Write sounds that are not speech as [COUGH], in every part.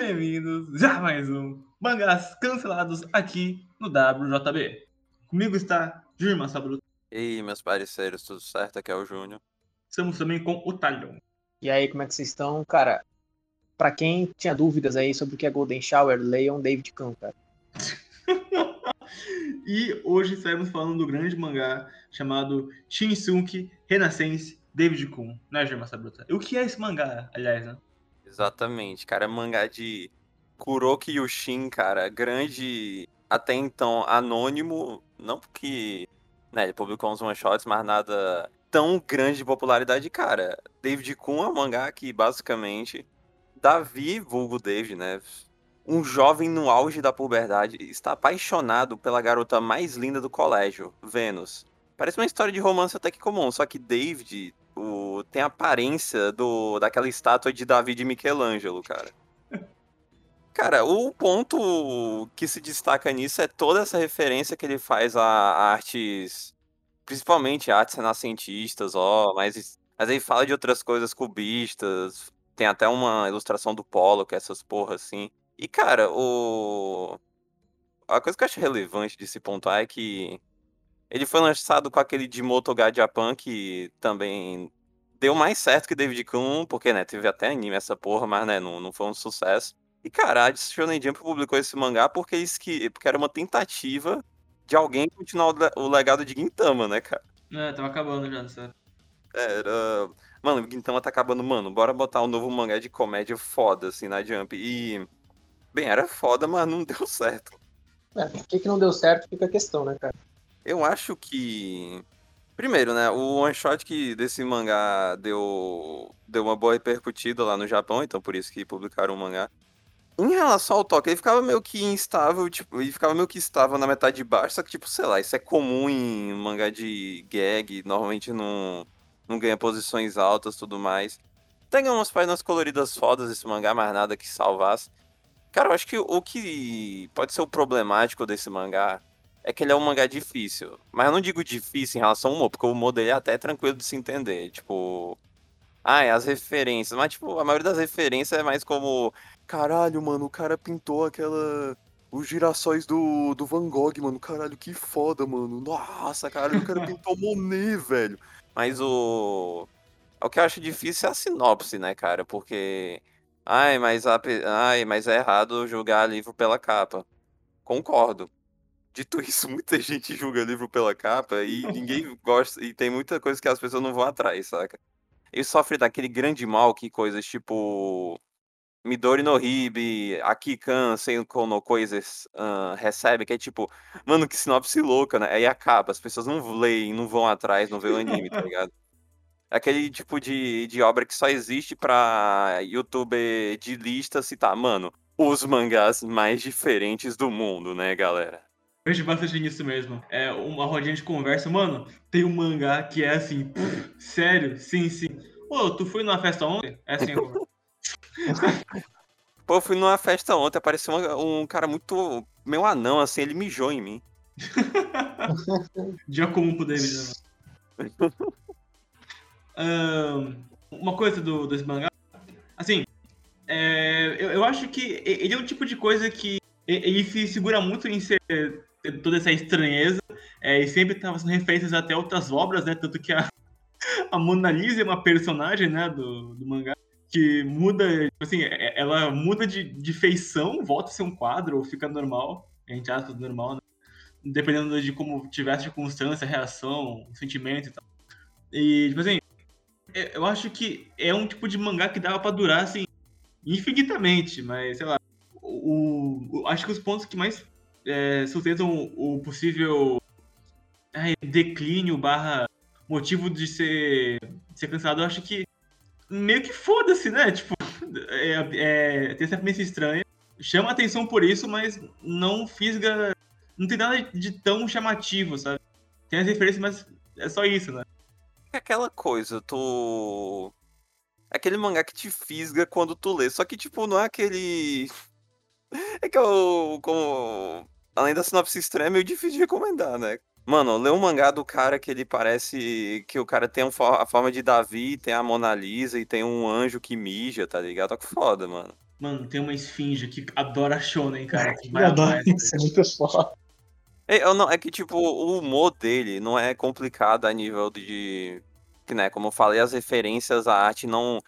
bem-vindos a mais um Mangás Cancelados aqui no WJB. Comigo está Júnior Sabruto. E aí, meus parceiros, tudo certo? Aqui é o Júnior. Estamos também com o Talhão. E aí, como é que vocês estão? Cara, pra quem tinha dúvidas aí sobre o que é Golden Shower, leiam David Kahn, cara. [LAUGHS] e hoje estaremos falando do grande mangá chamado Shinsuke Renaissance David Kuhn, né, Germa Sabruta? E o que é esse mangá, aliás, né? Exatamente, cara, mangá de Kuroki Yushin, cara, grande, até então anônimo, não porque, né, ele publicou uns one-shots, mas nada tão grande de popularidade, cara. David Kuhn é um mangá que, basicamente, Davi, vulgo David, né, um jovem no auge da puberdade está apaixonado pela garota mais linda do colégio, Vênus. Parece uma história de romance até que comum, só que David o, tem a aparência do, daquela estátua de Davi de Michelangelo, cara. Cara, o ponto que se destaca nisso é toda essa referência que ele faz a artes, principalmente artes renascentistas, ó, mas, mas aí fala de outras coisas cubistas, tem até uma ilustração do Polo, que é essas porra assim. E, cara, o... a coisa que eu acho relevante desse ponto é que ele foi lançado com aquele de Motoga Japan, que também deu mais certo que David Kuhn, porque, né, teve até anime essa porra, mas, né, não, não foi um sucesso. E, cara, a Shonen Jump publicou esse mangá porque, isso que, porque era uma tentativa de alguém continuar o, legado de Gintama, né, cara? É, tava acabando já, certo? Era... Mano, Gintama tá acabando, mano, bora botar um novo mangá de comédia foda, assim, na Jump. E... Bem, era foda, mas não [LAUGHS] deu certo. É, por que, que não deu certo fica a questão, né, cara? Eu acho que. Primeiro, né? O one shot que desse mangá deu, deu uma boa repercutida lá no Japão, então por isso que publicaram o mangá. Em relação ao toque, ele ficava meio que instável, tipo, ele ficava meio que estável na metade de baixo, só que, tipo, sei lá, isso é comum em mangá de gag, normalmente não, não ganha posições altas tudo mais. Tem umas páginas coloridas fodas esse mangá, mas nada que salvasse. Cara, eu acho que o que pode ser o problemático desse mangá é que ele é um mangá difícil. Mas eu não digo difícil em relação ao humor, porque o humor dele é até tranquilo de se entender. Tipo. Ah, as referências. Mas, tipo, a maioria das referências é mais como. Caralho, mano, o cara pintou aquela. Os girassóis do, do Van Gogh, mano. Caralho, que foda, mano. Nossa, caralho, o cara pintou [LAUGHS] Monet, velho. Mas o. O que eu acho difícil é a sinopse, né, cara? Porque. Ai, mas, a... Ai, mas é errado julgar livro pela capa. Concordo. Dito [LAUGHS] isso, muita gente julga livro pela capa e ninguém gosta, e tem muita coisa que as pessoas não vão atrás, saca? Ele sofre daquele grande mal que coisas tipo Midori no Hibe, Akikan, Senko coisas uh, recebe, que é tipo, mano, que sinopse louca, né? Aí acaba, as pessoas não leem, não vão atrás, não vê o anime, tá ligado? Aquele tipo de, de obra que só existe pra youtuber de lista citar, mano, os mangás mais diferentes do mundo, né, galera? Vejo bastante nisso mesmo. É uma rodinha de conversa. Mano, tem um mangá que é assim, pff, sério? Sim, sim. Pô, tu foi numa festa ontem? É assim, [LAUGHS] Pô, eu fui numa festa ontem, apareceu um, um cara muito. meu anão, assim, ele mijou em mim. [LAUGHS] Dia comum pro David, né? um, uma coisa do, desse mangá, assim, é, eu, eu acho que ele é um tipo de coisa que ele se segura muito em ser toda essa estranheza, é, e sempre estava fazendo referências até outras obras, né? Tanto que a, [LAUGHS] a Mona Lisa é uma personagem, né, do, do mangá, que muda, tipo assim, é, ela muda de, de feição, volta a ser um quadro, ou fica normal, a gente acha normal, né? Dependendo de como tiver a circunstância, a reação, o sentimento e tal. E, tipo assim, é, eu acho que é um tipo de mangá que dava para durar, assim, infinitamente, mas, sei lá, o, o, acho que os pontos que mais é, sustentam o possível ai, declínio barra motivo de ser, de ser cancelado, eu acho que meio que foda-se, né? Tipo, é, é, tem essa premissa estranha, chama atenção por isso, mas não fisga. Não tem nada de tão chamativo, sabe? Tem as referências, mas é só isso, né? É aquela coisa, tu. É aquele mangá que te fisga quando tu lê. Só que, tipo, não é aquele é que eu, como... Além da sinopse estranha, é meio difícil de recomendar, né? Mano, lê um mangá do cara que ele parece que o cara tem um, a forma de Davi, tem a Mona Lisa e tem um anjo que mija, tá ligado? Tá foda, mano. Mano, tem uma esfinge que adora shonen, cara. Que [LAUGHS] vai amar isso, é muito foda. É, eu não, é que, tipo, o humor dele não é complicado a nível de. Que, né, como eu falei, as referências à arte não.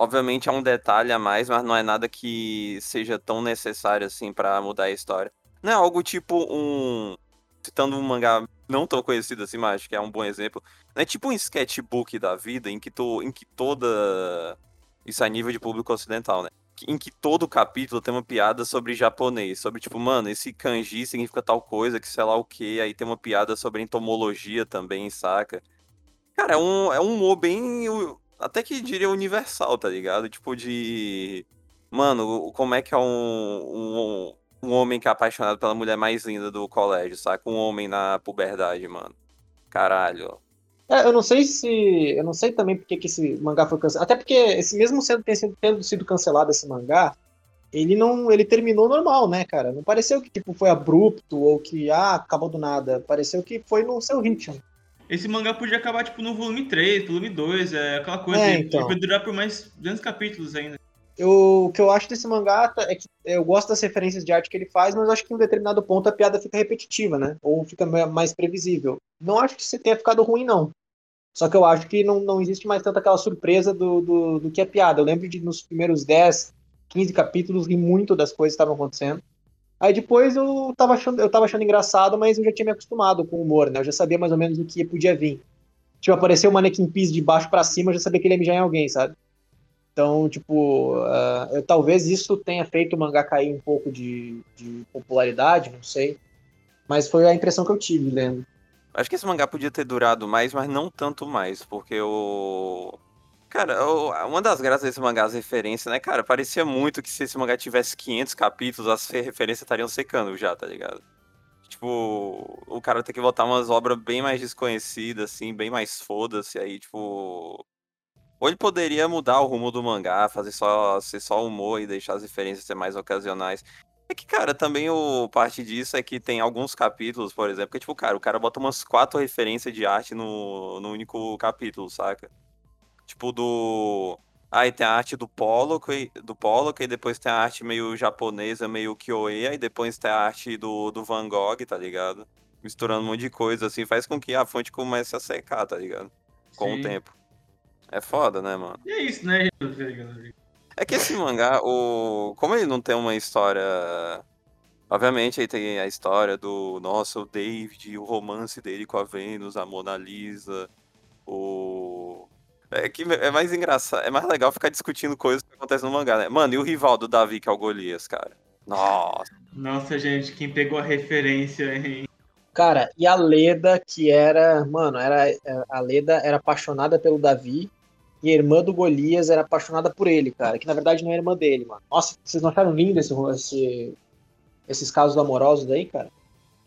Obviamente é um detalhe a mais, mas não é nada que seja tão necessário assim pra mudar a história. Não é algo tipo um. Citando um mangá não tão conhecido assim, mas acho que é um bom exemplo. Não é tipo um sketchbook da vida em que, tu, em que toda. Isso a nível de público ocidental, né? em que todo capítulo tem uma piada sobre japonês, sobre tipo, mano, esse kanji significa tal coisa, que sei lá o que, aí tem uma piada sobre entomologia também, saca? Cara, é um, é um humor bem, até que diria universal, tá ligado? Tipo de, mano, como é que é um, um, um homem que é apaixonado pela mulher mais linda do colégio, saca? Um homem na puberdade, mano. Caralho. É, eu não sei se. Eu não sei também porque que esse mangá foi cancelado. Até porque, esse mesmo sendo, tendo sido- cancelado esse mangá, ele não. ele terminou normal, né, cara? Não pareceu que tipo, foi abrupto ou que ah, acabou do nada. Pareceu que foi no seu ritmo. Esse mangá podia acabar, tipo, no volume 3, volume 2, é aquela coisa. É, então. durar por mais 200 capítulos ainda. Eu, o que eu acho desse mangá tá- é que eu gosto das referências de arte que ele faz, mas eu acho que em um determinado ponto a piada fica repetitiva, né? Ou fica ma- mais previsível. Não acho que você tenha ficado ruim, não. Só que eu acho que não, não existe mais tanta aquela surpresa do, do, do que é piada. Eu lembro de nos primeiros 10, 15 capítulos rir muito das coisas que estavam acontecendo. Aí depois eu tava, achando, eu tava achando engraçado, mas eu já tinha me acostumado com o humor, né? Eu já sabia mais ou menos o que podia vir. Tipo, apareceu o Mannequin Peace de baixo pra cima, eu já sabia que ele ia mijar em alguém, sabe? Então, tipo, ah, eu- talvez isso tenha feito o mangá cair um pouco de, de popularidade, não sei. Mas foi a impressão que eu tive lendo. Acho que esse mangá podia ter durado mais, mas não tanto mais, porque o. Cara, uma das graças desse mangá, as referências, né, cara? Parecia muito que se esse mangá tivesse 500 capítulos, as fe- referências estariam secando já, tá ligado? Tipo, o cara tem que botar umas obras bem mais desconhecidas, assim, bem mais foda-se, aí, tipo. Ou ele poderia mudar o rumo do mangá, fazer só ser só humor e deixar as referências ser mais ocasionais. É que, cara, também o parte disso é que tem alguns capítulos, por exemplo, que, tipo, cara, o cara bota umas quatro referências de arte no, no único capítulo, saca? Tipo, do. Aí tem a arte do Pollock, e- do Pollock, e depois tem a arte meio japonesa, meio Kyoe, aí depois tem a arte do, do Van Gogh, tá ligado? Misturando um monte de coisa, assim, faz com que a fonte comece a secar, tá ligado? Com Sim. o tempo. É foda, né, mano? E é isso, né, gente? É que esse mangá, o... como ele não tem uma história. Obviamente, aí tem a história do. Nossa, o David, o romance dele com a Vênus, a Mona Lisa, o. É que é mais engraçado, é mais legal ficar discutindo coisas que acontecem no mangá, né? Mano, e o rival do Davi, que é o Golias, cara? Nossa. Nossa, gente, quem pegou a referência, hein? Cara, e a Leda, que era. Mano, era, a Leda era apaixonada pelo Davi. E a irmã do Golias era apaixonada por ele, cara. Que na verdade não é irmã dele, mano. Nossa, vocês não acharam lindo esse, esse- esses casos amorosos aí, cara?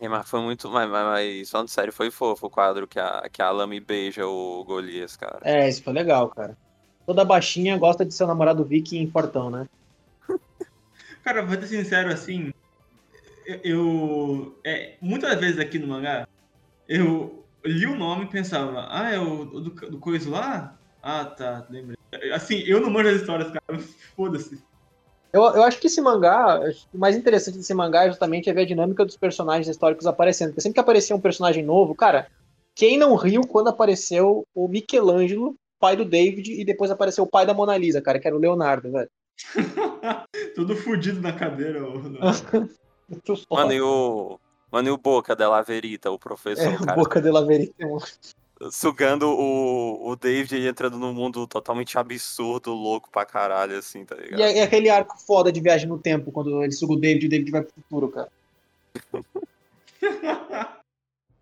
É, mas foi muito. Mas, mas, mas falando sério, foi fofo o quadro que a, que a Lamy beija o Golias, cara. É, isso foi legal, cara. Toda baixinha gosta de seu namorado viking fortão, né? [LAUGHS] Cara, vou ser sincero, assim, eu, eu- é, muitas vezes aqui no mangá, eu li o nome e pensava, ah, é o o do, do coisa lá? Ah, tá, lembrei. Assim, eu não manjo as histórias, cara, foda-se. Eu, eu acho que esse mangá, o mais interessante desse mangá é justamente é ver a dinâmica dos personagens históricos aparecendo. Porque sempre que aparecia um personagem novo, cara, quem não riu quando apareceu o Michelangelo, pai do David, e depois apareceu o pai da Mona Lisa, cara, que era o Leonardo, velho. [LAUGHS] Todo fudido na cadeira. [LAUGHS] Mano, e o. Mano, e o Boca della Verita, o professor, É, o cara. Boca de la Verita. Sugando o, o David e entrando num mundo totalmente absurdo, louco pra caralho, assim, tá ligado? E é, é aquele arco foda de viagem no tempo, quando ele suga o David e o David vai pro futuro, cara. [LAUGHS]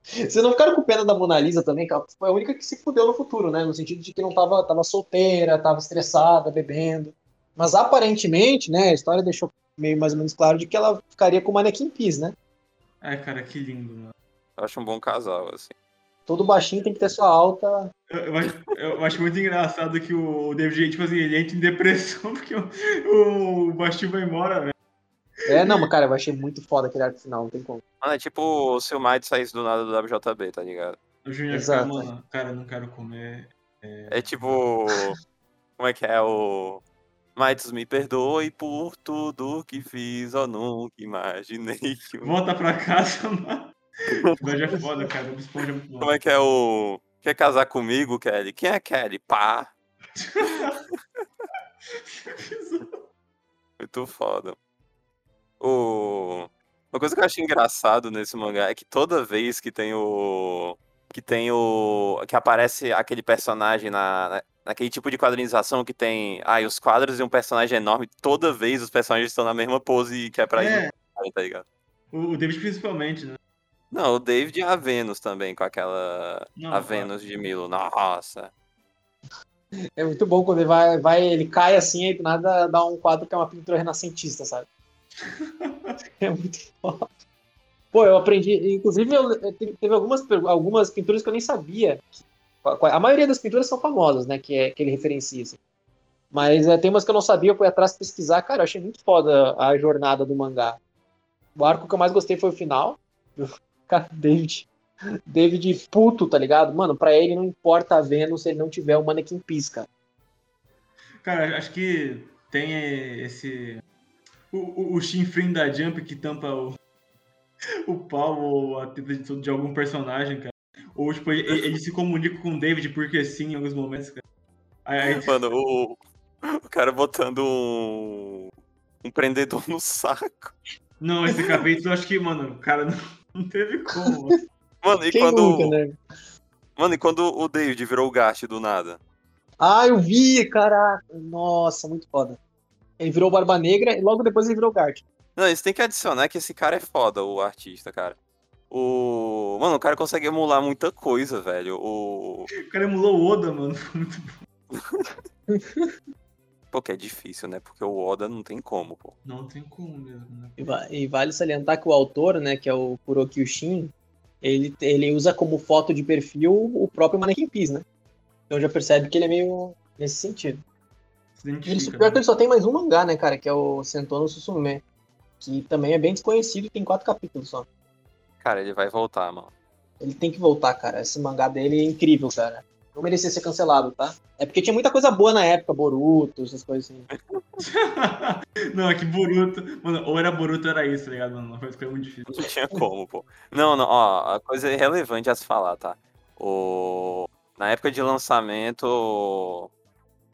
Vocês não ficaram com pena da Mona Lisa também, ela foi a única que se fudeu no futuro, né? No sentido de que não tava, tava solteira, tava estressada, bebendo. Mas aparentemente, né, a história deixou meio mais ou menos claro de que ela ficaria com o Mannequin Peace, né? Ai, cara, que lindo, mano. Eu acho um bom casal, assim. Todo baixinho tem que ter sua alta. Eu, eu acho, eu acho muito engraçado que o David, tipo assim, ele entra em depressão [LAUGHS] porque o, o Bastil vai embora, velho. É, não, mas cara, eu achei muito foda aquele arco final, não tem como. Mano, é tipo se o Might saísse do nada do WJB, tá ligado? O Júnior fica, Exato. mano, cara, eu não quero comer. É tipo. Como é que é o. Mas me perdoe por tudo que fiz, eu nunca imaginei que... Volta pra casa, [LAUGHS] mano. Mas é foda, cara. Esponja é muito bom. Como é que é o... Quer casar comigo, Kelly? Quem é Kelly? Pá. [LAUGHS] Muito foda. O... Uma coisa que eu acho engraçado nesse mangá é que toda vez que tem o. Que tem o. Que aparece aquele personagem na, na- naquele tipo de quadrinização que tem. Ah, os quadros e um personagem enorme, toda vez os personagens estão na mesma pose que é pra É, ir, tá ligado? o o David principalmente, né? Não, o David e a Venus também, com aquela. Não, a. Venus de Milo. Nossa. É muito bom quando ele vai, vai, ele cai assim e do nada dá um quadro que é uma pintura renascentista, sabe? [LAUGHS] É muito foda. Pô, eu aprendi, inclusive eu, eu te- teve algumas, algumas pinturas que eu nem sabia. A maioria das pinturas são famosas, né, que, é, que ele referencia. assim. Mas é, tem umas que eu não sabia, eu fui atrás pesquisar. Cara, eu achei muito foda a jornada do mangá. O arco que eu mais gostei foi o final. Cara, [LAUGHS] David. David puto, tá ligado? Mano, pra ele não importa a Vênus se ele não tiver o Mannequin Peace, cara. Acho que tem esse. O, o, o chinfrim da Jump que tampa o, [LAUGHS] o pau ou a teta de, de algum personagem, cara. Ou, tipo, ele, ele se comunica com o David porque sim em alguns momentos, cara. Aí, aí- [LAUGHS] Mano, o. O cara botando um. Um prendedor no saco. não, esse capítulo, eu acho que, mano, o cara não, não teve como. [LAUGHS] mano. E Quem quando. nunca, né? Mano, e quando o David virou o Gart do nada? Ah, eu vi, caraca. Nossa, muito foda. Ele virou Barba Negra e logo depois ele virou Gart. Não, eles têm que adicionar que esse cara é foda, o artista, cara. O. Mano, o cara consegue emular muita coisa, velho. O. O cara emulou o Oda, mano. Muito [LAUGHS] bom. Pô, que é difícil, né? Porque o Oda não tem como, pô. Não tem como mesmo, né? E, va- e vale salientar que o autor, né, que é o Kuroki Shin, ele, ele usa como foto de perfil o próprio Mannequin Peace, né? Então já percebe que ele é meio nesse sentido. Se Ele, identifica. pior né? que ele só tem mais um mangá, né, cara, que é o Sentou no Susume, que também é bem desconhecido e tem quatro capítulos só. Cara, ele vai voltar, mano. Ele tem que voltar, cara. Esse mangá dele é incrível, cara. Não merecia ser cancelado, tá? É porque tinha muita coisa boa na época, Boruto, essas coisas assim. [LAUGHS] não, é que Boruto. Mano, ou era Boruto ou era isso, tá ligado? Mano, foi foi muito difícil. Não tinha como, pô. Não, não, ó, a coisa relevante a se falar, tá? O... Na época de lançamento.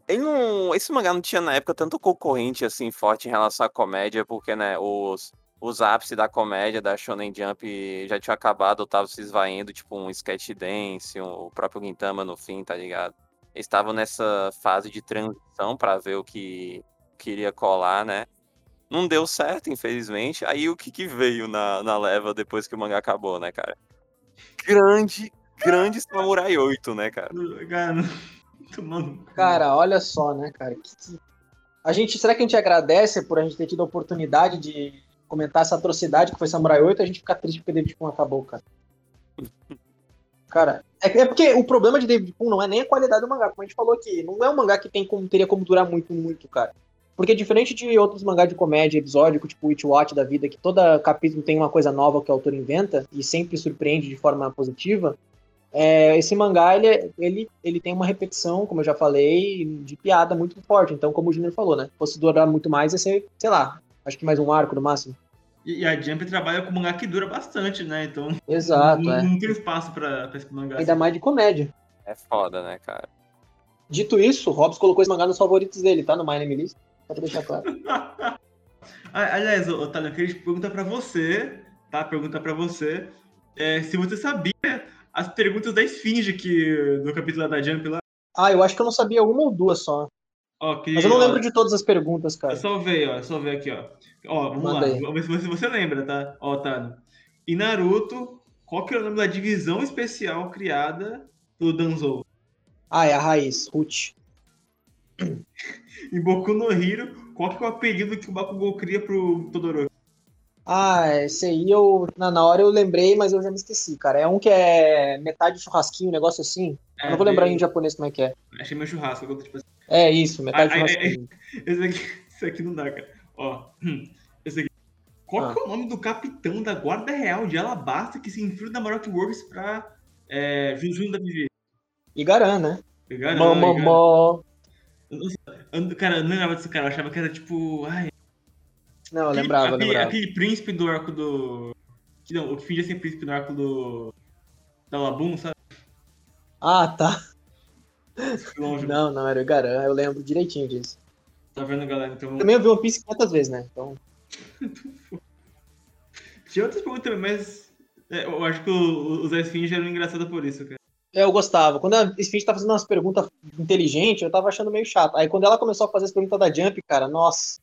Ele não. Esse mangá não tinha na época tanto concorrente assim forte em relação à comédia, porque, né, os, os ápices da comédia da Shonen Jump já tinham acabado, ou tava se esvaindo, tipo um Sketch Dance, um- o próprio Gintama no fim, tá ligado? Eles estavam nessa fase de transição pra ver o que queria colar, né? Não deu certo, infelizmente. Aí o que, que veio na, na leva depois que o mangá acabou, né, cara? Grande, grande Samurai 8, né, cara? Cara. Cara, olha só, né, cara? que- A gente, será que a gente agradece por a gente ter tido a oportunidade de comentar essa atrocidade que foi Samurai 8? A gente fica triste porque David Kun acabou, cara. Cara, é, é porque o problema de David Kun não é nem a qualidade do mangá, como a gente falou aqui. Não é um mangá que tem como, teria como durar muito, muito, cara. Porque diferente de outros mangás de comédia episódico, tipo Witch Watch da vida, que todo capítulo tem uma coisa nova que o autor inventa e sempre surpreende de forma positiva, é, esse mangá, ele, é- ele, ele tem uma repetição, como eu já falei, de piada muito forte. Então, como o Junior falou, né? Se fosse durar muito mais, ia ser, sei lá, acho que mais um arco no máximo. E, e a Jump trabalha com mangá que dura bastante, né? Então. Exato, não, é. não tem espaço pra, pra esse mangá. Ainda mais de comédia. É foda, né, cara? Dito isso, o Hobbs colocou esse mangá nos favoritos dele, tá? No My Name List. Só pra deixar claro. [LAUGHS] Ah, Aliás, Otávio, eu queria perguntar pra você, tá? Perguntar pra você é, se você sabia as perguntas da Esfinge que, do capítulo da Jump lá. Ah, eu acho que eu não sabia uma ou duas só. Que, Mas eu não ó, lembro de todas as perguntas, É cara. só ver, ó. É só ver aqui, ó. Ó, vamos Manda lá. aí. Vamos ver se você, lembra, tá? Ó, Otávio. Em Naruto, qual que é o nome da divisão especial criada pelo Danzou? Ah, é a raiz, Ruth. [COUGHS] Em Boku no Hero, qual que é o apelido que o Bakugou cria pro Todoroki? Ah, esse aí eu. Na, na hora eu lembrei, mas eu já me esqueci, cara. É um que é metade churrasquinho, um negócio assim. eu não vou lembrar em japonês como é que é. Achei meu churrasco. eu, Tipo, assim, É isso, metade Ai, ai, churrasquinho. esse, aqui, esse aqui não dá, cara. Ó, hum, esse aqui. Qual Ah. que é o nome do capitão da Guarda Real de Alabasta que se infiltra da Maroc Works pra é, Junjun da Vivi? Igaran, né? Pegaram? Mamamó. Cara, eu não lembrava desse cara, eu achava que era tipo. Ai, Não, eu aquele, lembrava, aquele, lembrava. aquele príncipe do arco do. Não, o que fingia ser príncipe do arco do. Da Labum, sabe? Ah, tá. Longe. Não, não, era o Garan, eu lembro direitinho disso. Tá vendo, galera? Então. Também eu vi One Piece 500 vezes, né? Então, [LAUGHS] Tinha outras perguntas também, mas. é, eu acho que os Esfinge eram engraçados por isso, cara. eu gostava. Quando a Sphinx tá fazendo umas perguntas inteligentes, eu tava achando meio chato. Aí quando ela começou a fazer as perguntas da Jump, cara, nossa.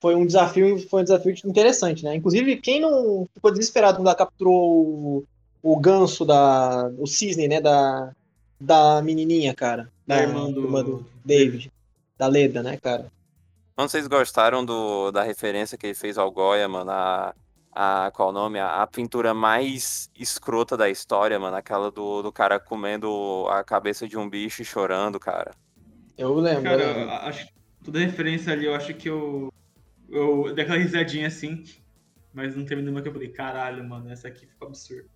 Foi um desafio, foi um desafio interessante, né? Inclusive, quem não ficou desesperado quando ela capturou o, o ganso da. o cisne, né? Da, da menininha, cara. Da irmã do- David. Da Leda, né, cara? Se vocês gostaram do, da referência que ele fez ao Goya, mano. A, a, qual o nome? A, a pintura mais escrota da história, mano. Aquela do, do cara comendo a cabeça de um bicho e chorando, cara. Eu lembro. Cara, eu lembro. acho que toda referência ali, eu acho que eu. Eu dei aquela risadinha assim. Mas não teve nenhuma que eu falei, caralho, mano, essa aqui ficou absurda.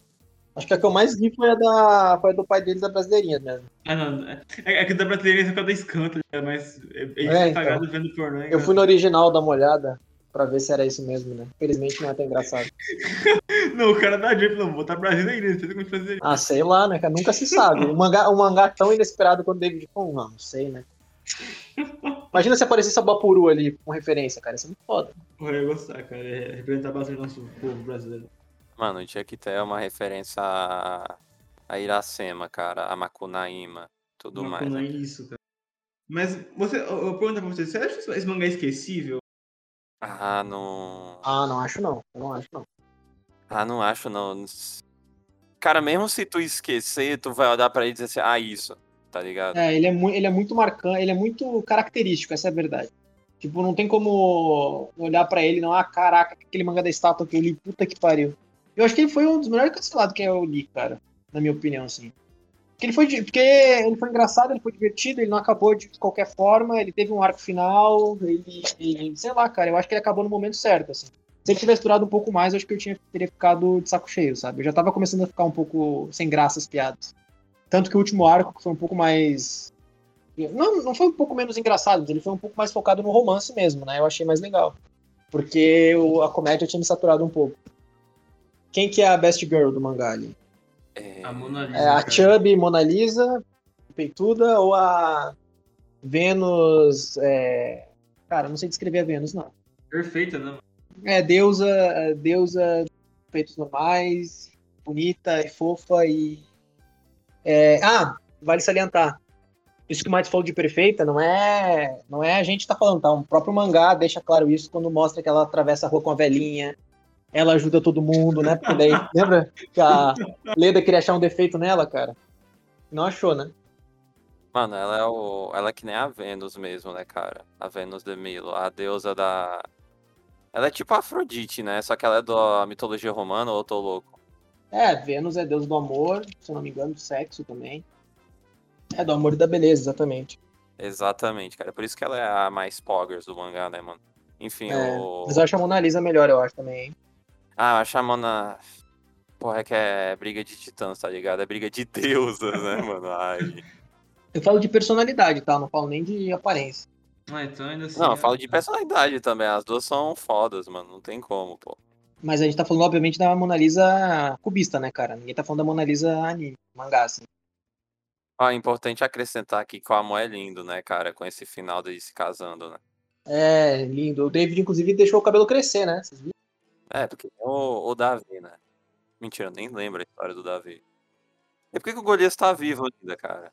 Acho que a que eu mais vi foi a, da, foi a do pai deles, da brasileirinha mesmo. Ah, não. É, é que da brasileira é da escanto, né? mas é, é, então. cagado vendo pornô. hein, Eu fui no original dar uma olhada pra ver se era isso mesmo, né? Felizmente não é tão engraçado. [LAUGHS] Não, o cara da Jump não, vou botar Brasil ainda, não sei como fazer. Ah, sei lá, né, cara? Nunca se sabe. Um mangá, um mangá tão inesperado quanto David Fon, não, não sei, né? Imagina se aparecesse a Bapuru ali com referência, cara. Isso é muito foda. Porra, eu ia gostar, cara. É representar bastante o nosso povo brasileiro. Mano, tinha que ter uma referência a, a Iracema, cara. A Macunaíma, tudo Uma mais. né? isso, cara. Mas você, eu, eu pergunto pra você, você acha esse mangá esquecível? Ah, não. Ah, não acho não. Eu não acho não. Ah, não acho, não. Cara, mesmo se tu esquecer, tu vai olhar pra ele e dizer assim, ah, isso, tá ligado? É, ele é, mu ele é muito marcante, ele é muito característico, essa é a verdade. Tipo, não tem como olhar pra ele e não, ah, caraca, aquele mangá da estátua que eu li, puta que pariu. Eu acho que ele foi um dos melhores cancelados que eu li, cara, na minha opinião, assim. Porque ele foi, porque ele foi engraçado, ele foi divertido, ele não acabou de qualquer forma, ele teve um arco final, ele, ele- sei lá, cara, eu acho que ele acabou no momento certo, assim. Se ele tivesse durado um pouco mais, eu acho que eu tinha, teria ficado de saco cheio, sabe? Eu já tava começando a ficar um pouco sem graça as piadas. Tanto que o último arco, que foi um pouco mais não, não foi um pouco menos engraçado, ele foi um pouco mais focado no romance mesmo, né? Eu achei mais legal. Porque a comédia tinha me saturado um pouco. Quem que é a best girl do mangá ali? É, A Mona Lisa. É a. Chubby Mona Lisa, peituda, ou a Vênus. é, Cara, não sei descrever a Vênus, não. Perfeita, né? É deusa, é, deusa, peitos normais, bonita e fofa e. É, Ah, vale salientar. Isso que o Matos falou de perfeita não é, não é a gente que tá falando, tá? O próprio mangá deixa claro isso quando mostra que ela atravessa a rua com a velhinha, ela ajuda todo mundo, né? Porque daí, [LAUGHS] lembra que a Leda queria achar um defeito nela, cara? Não achou, né? Mano, ela é o. Ela é que nem a Vênus mesmo, né, cara? A Vênus de Milo, a deusa da. Ela é tipo a Afrodite, né? Só que ela é da mitologia romana ou eu tô louco? É, Vênus é deus do amor, se eu não me engano, do sexo também. É, do amor e da beleza, exatamente. Exatamente, cara. Por isso que ela é a mais poggers do mangá, né, mano? Enfim, É, o. Mas eu acho a Mona Lisa melhor, eu acho também, hein? Ah, eu acho a Mona. Porra, é que é briga de titãs, tá ligado? É briga de deusas, né, mano? Ai. Eu falo de personalidade, tá? Não falo nem de aparência. Ah, então ainda assim. Não, eu é- falo de personalidade também. As duas são fodas, mano. Não tem como, pô. Mas a gente tá falando, obviamente, da Mona Lisa cubista, né, cara? Ninguém tá falando da Mona Lisa anime, mangá, assim. Ah, é importante acrescentar aqui que o amor é lindo, né, cara? Com esse final deles se casando, né? É, lindo. O David, inclusive, deixou o cabelo crescer, né? Vocês viram? É, porque o, o Davi, né? Mentira, eu nem lembro a história do Davi. E por que, que o Golias tá vivo ainda, cara?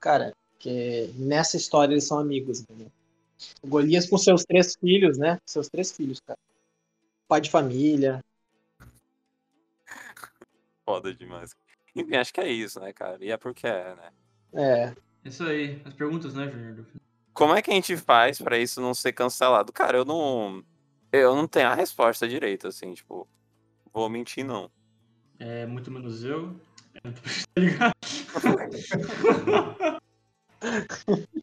Cara, porque nessa história eles são amigos, entendeu? O Golias com seus três filhos, né? Seus três filhos, cara. Pai de família. Foda demais. Enfim, acho que é isso, né, cara? E é porque é, né? É. Isso aí, as perguntas, né, Júnior? Como é que a gente faz pra isso não ser cancelado? Cara, eu não. Eu não tenho a resposta direita, assim, tipo. Vou mentir, não. É muito menos eu. [LAUGHS] É, tá ligado? [LAUGHS]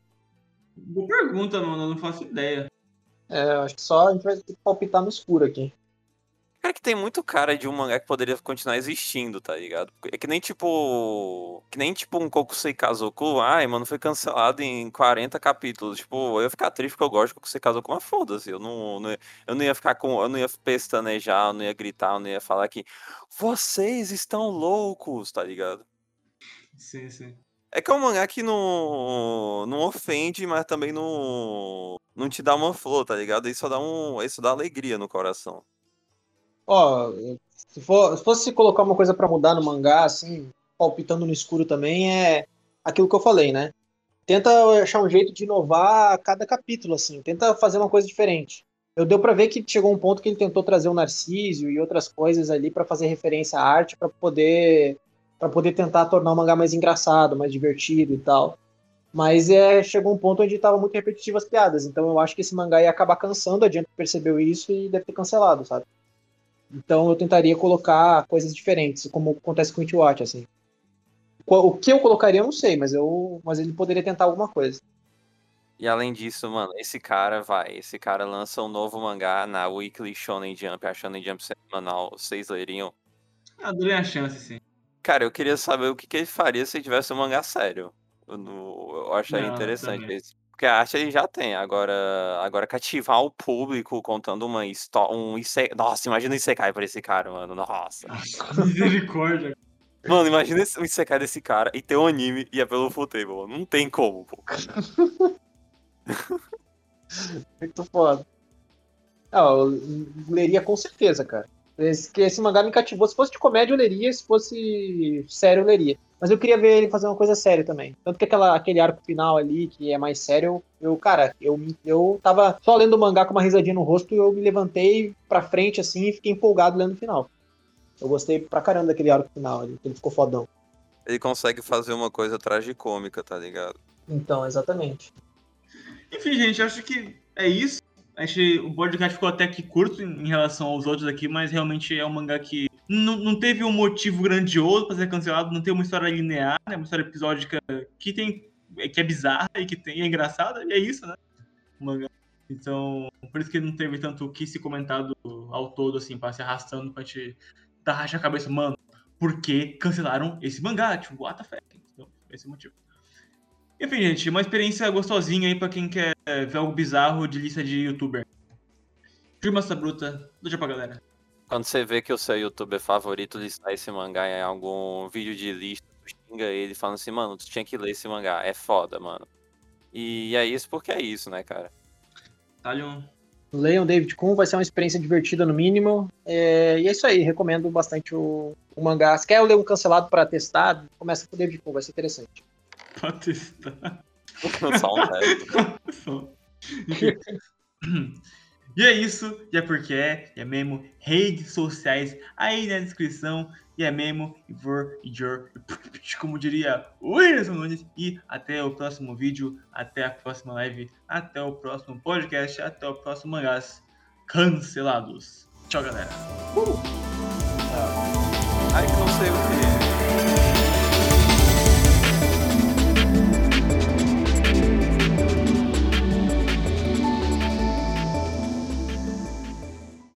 Boa pergunta, mano. Eu não faço ideia. É, eu acho que só a gente vai ter que palpitar no escuro aqui. Cara, que tem muito cara de um mangá que poderia continuar existindo, tá ligado? É que nem tipo. Que nem tipo um Kokusei Kazoku. Ai, mano, foi cancelado em 40 capítulos. Tipo, eu ia ficar triste porque eu gosto de Kokusei Kazoku, mas foda-se. Eu não, não eu não ia ficar com. Eu não ia pestanejar, eu não ia gritar, eu não ia falar que. Vocês estão loucos, tá ligado? Sim, sim. É que é um mangá que não, não ofende, mas também não, não te dá uma flor, tá ligado? Isso dá, um, isso dá alegria no coração. Ó, se, for, se fosse colocar uma coisa para mudar no mangá, assim, palpitando no escuro também, é aquilo que eu falei, né? Tenta achar um jeito de inovar a cada capítulo, assim. Tenta fazer uma coisa diferente. Eu deu para ver que chegou um ponto que ele tentou trazer o Narciso e outras coisas ali para fazer referência à arte, para poder para poder tentar tornar o mangá mais engraçado, mais divertido e tal. Mas é, chegou um ponto onde estava muito repetitivo as piadas. Então eu acho que esse mangá ia acabar cansando, a gente percebeu isso e deve ter cancelado, sabe? Então eu tentaria colocar coisas diferentes, como acontece com o It assim. O que eu colocaria eu não sei, mas eu, mas ele poderia tentar alguma coisa. E além disso, mano, esse cara vai, esse cara lança um novo mangá na Weekly Shonen Jump, a Shonen Jump semanal, vocês leriam? Adorei a chance, sim. Cara, eu queria saber o que, que ele faria se tivesse um mangá sério. Eu, eu acharia Não, interessante também. Porque a arte ele já tem, agora, agora cativar o público contando uma história, um Ise... Nossa, imagina um Isekai pra esse cara, mano, nossa. [LAUGHS] Misericórdia. Mano, imagina esse- um Isekai desse cara e ter um anime e é pelo Futebol. Não tem como, pô. [LAUGHS] Muito foda. Ah, eu leria com certeza, cara. Esse, esse mangá me cativou. Se fosse de comédia, eu leria. Se fosse sério, eu leria. Mas eu queria ver ele fazer uma coisa séria também. Tanto que aquela, aquele arco final ali, que é mais sério, eu, eu, cara, eu, eu tava só lendo o mangá com uma risadinha no rosto e eu me levantei pra frente assim e fiquei empolgado lendo o final. Eu gostei pra caramba daquele arco final ali, que ele ficou fodão. Ele consegue fazer uma coisa tragicômica, tá ligado? Então, exatamente. Enfim, gente, acho que é isso. A gente, o podcast ficou até que curto em em relação aos outros aqui, mas realmente é um mangá que não, não teve um motivo grandioso para ser cancelado, não tem uma história linear, né? Uma história episódica que tem que é bizarra e que tem, é engraçada, e é isso, né? O mangá. Então, por isso que não teve tanto o que se comentado ao todo, assim, para se arrastando, pra gente dar racha a cabeça, mano, por que cancelaram esse mangá? Tipo, what the fuck? Então, esse é o motivo. Enfim, gente, uma experiência gostosinha aí pra quem quer ver algo bizarro de lista de youtuber. Firma bruta, deixa pra galera. Quando você vê que o seu youtuber favorito listar esse mangá em algum vídeo de lista, tu xinga ele falando assim, mano, tu tinha que ler esse mangá, é foda, mano. E é isso porque é isso, né, cara? Talion, Leiam David Kuhn, vai ser uma experiência divertida no mínimo. É, e é isso aí, recomendo bastante o, o mangá. Se quer ler um cancelado pra testar, começa com o David Kuhn, vai ser interessante. pra testar. [LAUGHS] Só um. [LAUGHS] [LAUGHS] E é isso, e é porque é, e é mesmo, redes sociais aí na descrição, e é mesmo, for, e your, [LAUGHS] como diria o Whindersson Nunes, e até o próximo vídeo, até a próxima live, até o próximo podcast, até o próximo mangás cancelados. Tchau, galera. O que.